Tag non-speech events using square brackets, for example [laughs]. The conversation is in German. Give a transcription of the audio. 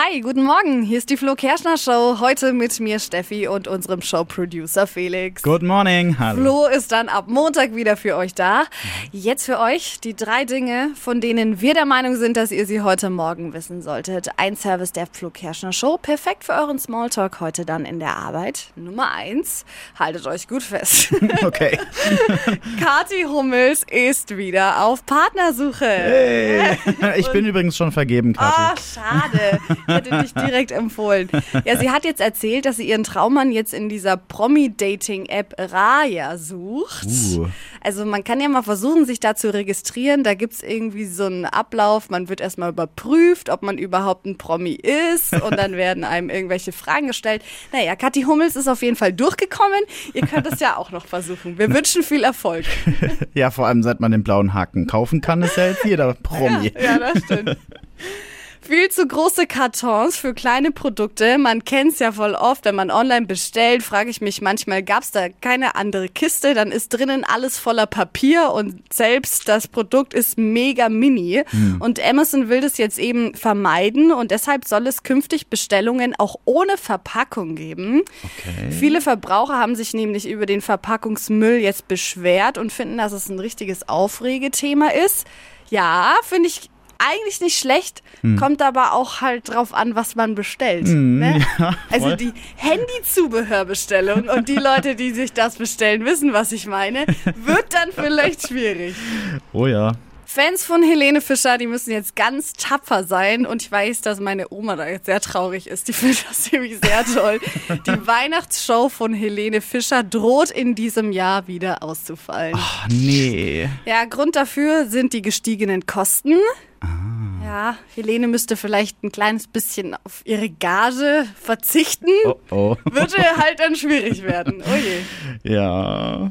Hi, guten Morgen. Hier ist die Flo Kerschner Show. Heute mit mir Steffi und unserem Showproducer Felix. Good morning. Hallo. Flo ist dann ab Montag wieder für euch da. Jetzt für euch die drei Dinge, von denen wir der Meinung sind, dass ihr sie heute Morgen wissen solltet. Ein Service der Flo Kerschner Show. Perfekt für euren Smalltalk heute dann in der Arbeit. Nummer eins. Haltet euch gut fest. [laughs] Okay. [laughs] Kati Hummels ist wieder auf Partnersuche. Hey. [laughs] Ich bin übrigens schon vergeben, Ah, Kathi. schade. Ich [laughs] hätte dich direkt empfohlen. Ja, sie hat jetzt erzählt, dass sie ihren Traummann jetzt in dieser Promi-Dating-App Raya sucht. Uh. Also man kann ja mal versuchen, sich da zu registrieren. Da gibt's irgendwie so einen Ablauf. Man wird erstmal überprüft, ob man überhaupt ein Promi ist. Und dann werden einem irgendwelche Fragen gestellt. Naja, Kathi Hummels ist auf jeden Fall durchgekommen. Ihr könnt es ja auch noch versuchen. Wir wünschen viel Erfolg. [laughs] Ja, vor allem seit man den blauen Haken kaufen kann, ist ja jetzt jeder Promi. Ja, das stimmt. Viel zu große Kartons für kleine Produkte. Man kennt's ja voll oft, wenn man online bestellt, frage ich mich manchmal, gab's da keine andere Kiste? Dann ist drinnen alles voller Papier und selbst das Produkt ist mega mini. Und Amazon will das jetzt eben vermeiden und deshalb soll es künftig Bestellungen auch ohne Verpackung geben. Okay. Viele Verbraucher haben sich nämlich über den Verpackungsmüll jetzt beschwert und finden, dass es ein richtiges Aufregethema ist. Ja, finde ich eigentlich nicht schlecht, kommt aber auch halt drauf an, was man bestellt. ne? ja, also die Handyzubehörbestellung und die Leute, die sich das bestellen, wissen, was ich meine, wird dann vielleicht schwierig. Oh ja. Fans von Helene Fischer, die müssen jetzt ganz tapfer sein. Und ich weiß, dass meine Oma da jetzt sehr traurig ist. Die [laughs] findet das nämlich sehr toll. Die [laughs] Weihnachtsshow von Helene Fischer droht in diesem Jahr wieder auszufallen. Ach, nee. Ja, Grund dafür sind die gestiegenen Kosten. Ja, Helene müsste vielleicht ein kleines bisschen auf ihre Gage verzichten. Oh oh. Würde halt dann [laughs] schwierig werden. Oh je. Ja.